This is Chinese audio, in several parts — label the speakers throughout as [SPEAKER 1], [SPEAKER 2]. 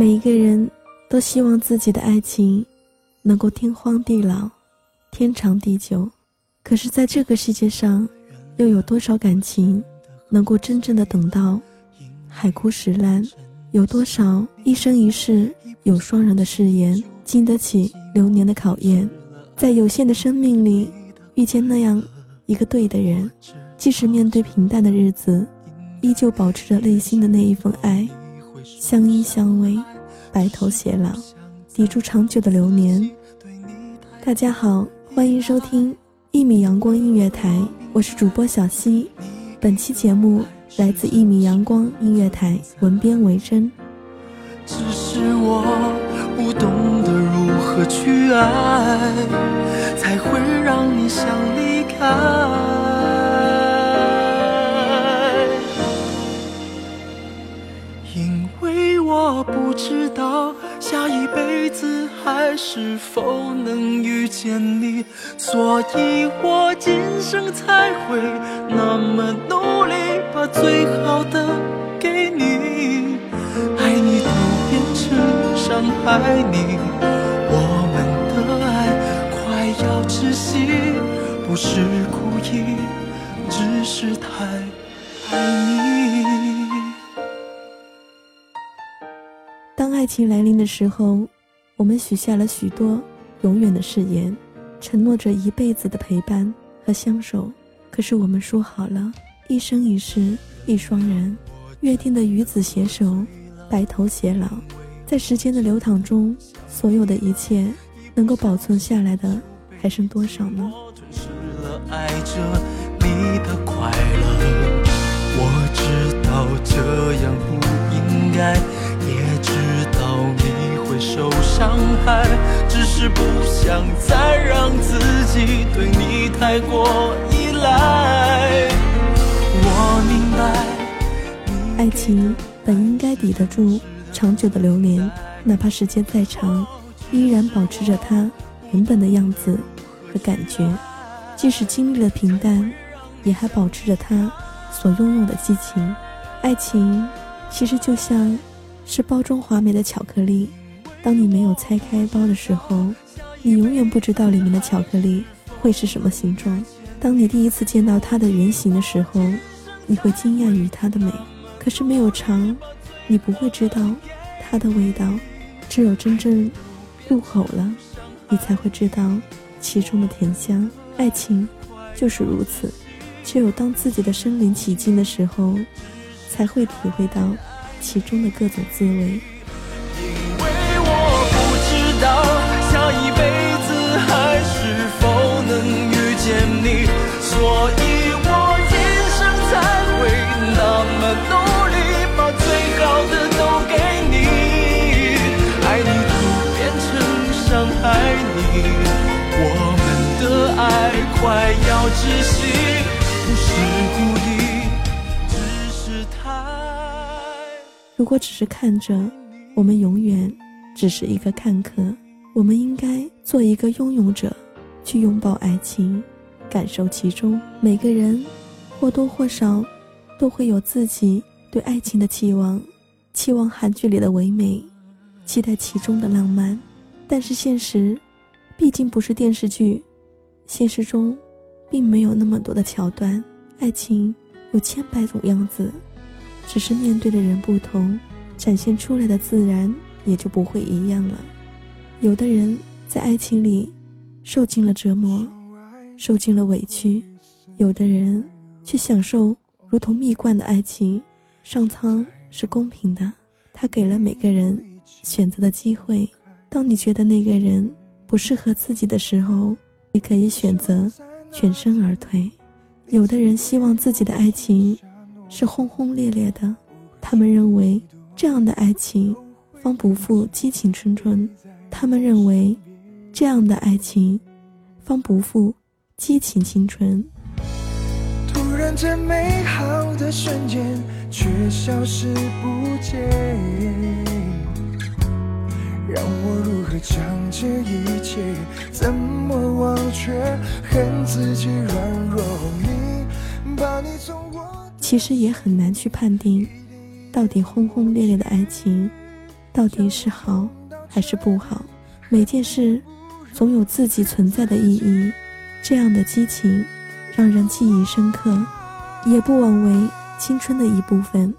[SPEAKER 1] 每一个人都希望自己的爱情能够天荒地老、天长地久，可是，在这个世界上，又有多少感情能够真正的等到海枯石烂？有多少一生一世有双人的誓言，经得起流年的考验？在有限的生命里，遇见那样一个对的人，即使面对平淡的日子，依旧保持着内心的那一份爱。相依相偎，白头偕老，抵住长久的流年。大家好，欢迎收听一米阳光音乐台，我是主播小溪。本期节目来自一米阳光音乐台，文编为真。
[SPEAKER 2] 只是我不懂得如何去爱，才会让你想离开。子还是否能遇见你，所以我今生才会那么努力，把最好的给你。爱你都变成伤害你，我们的爱快要窒息，不是故意，只是太爱你。
[SPEAKER 1] 当爱情来临的时候，我们许下了许多永远的誓言，承诺着一辈子的陪伴和相守。可是我们说好了，一生一世一双人，约定的与子携手，白头偕老。在时间的流淌中，所有的一切能够保存下来的，还剩多少呢？
[SPEAKER 2] 我知道这样不应该。也知道你会受伤害，只是不想再让自己对你太过依赖。我明
[SPEAKER 1] 白，爱情本应该抵得住长久的流年，哪怕时间再长，依然保持着它原本的样子和感觉。即使经历了平淡，也还保持着它所拥有的激情。爱情其实就像是包装华美的巧克力。当你没有拆开包的时候，你永远不知道里面的巧克力会是什么形状。当你第一次见到它的原型的时候，你会惊讶于它的美。可是没有尝，你不会知道它的味道。只有真正入口了，你才会知道其中的甜香。爱情就是如此，只有当自己的身临其境的时候，才会体会到其中的各种滋味。
[SPEAKER 2] 能遇见你所以我一生才会那么努力，把最好的都给你。爱你都变成伤害你，我们的爱快要窒息，不是故意，只是太……
[SPEAKER 1] 如果只是看着，我们永远只是一个看客。我们应该做一个拥有者，去拥抱爱情。感受其中，每个人或多或少都会有自己对爱情的期望，期望韩剧里的唯美，期待其中的浪漫。但是现实，毕竟不是电视剧，现实中并没有那么多的桥段。爱情有千百种样子，只是面对的人不同，展现出来的自然也就不会一样了。有的人在爱情里受尽了折磨，受尽了委屈；有的人却享受如同蜜罐的爱情。上苍是公平的，他给了每个人选择的机会。当你觉得那个人不适合自己的时候，你可以选择全身而退。有的人希望自己的爱情是轰轰烈烈的，他们认为这样的爱情方不负激情春春，他们认为这样的爱情方不负激情青春。
[SPEAKER 3] 突然间，美好的瞬间却消失不见，让我如何将这一切怎么忘却？恨自己软弱，你把你从我。
[SPEAKER 1] 其实也很难去判定，到底轰轰烈烈的爱情，到底是好还是不好。每件事，总有自己存在的意义。这样的激情，让人记忆深刻。也不枉为青春的一部分。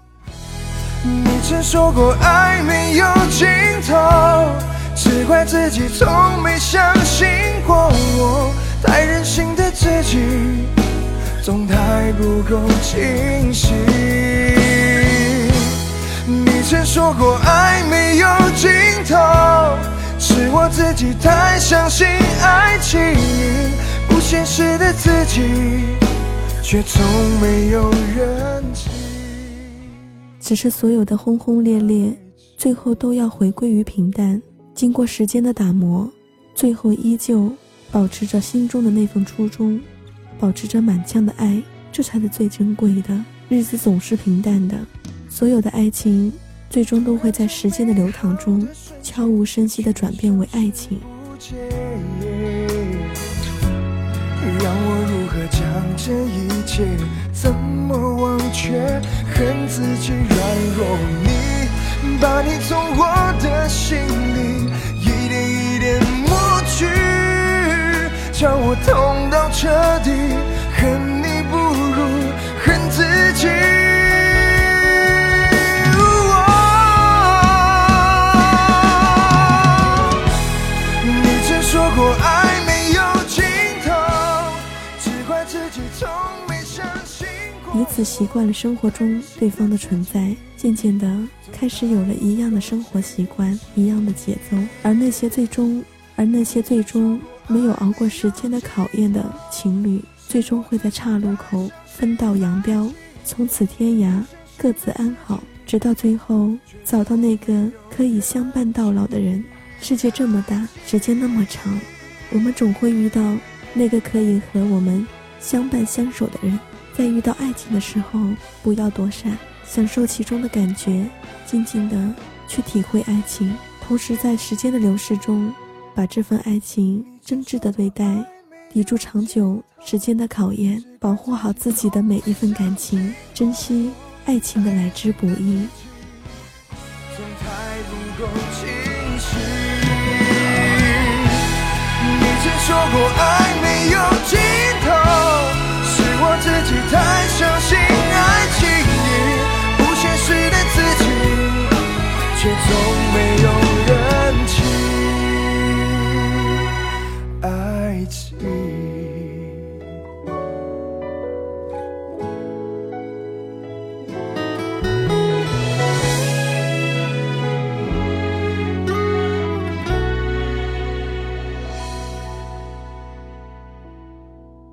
[SPEAKER 3] 你曾说过爱没有尽头，只怪自己从没相信过我，太任性的自己，总太不够清醒。你曾说过爱我自己太相信爱情，不现实的自己。却从没有人
[SPEAKER 1] 只是所有的轰轰烈烈，最后都要回归于平淡。经过时间的打磨，最后依旧保持着心中的那份初衷，保持着满腔的爱，这才是最珍贵的。日子总是平淡的，所有的爱情最终都会在时间的流淌中悄无声息地转变为爱情。
[SPEAKER 3] 让我如何将这一切怎么忘却？恨自己软弱，你把你从我的心里一点一点抹去，叫我痛到彻底。恨你不如恨自己。
[SPEAKER 1] 习惯了生活中对方的存在，渐渐的开始有了一样的生活习惯，一样的节奏。而那些最终，而那些最终没有熬过时间的考验的情侣，最终会在岔路口分道扬镳，从此天涯，各自安好，直到最后找到那个可以相伴到老的人。世界这么大，时间那么长，我们总会遇到那个可以和我们相伴相守的人。在遇到爱情的时候，不要躲闪，享受其中的感觉，静静的去体会爱情，同时在时间的流逝中，把这份爱情真挚的对待，抵住长久时间的考验，保护好自己的每一份感情，珍惜爱情的来之不易。
[SPEAKER 3] 你曾说过爱却从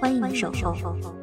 [SPEAKER 4] 欢迎守候。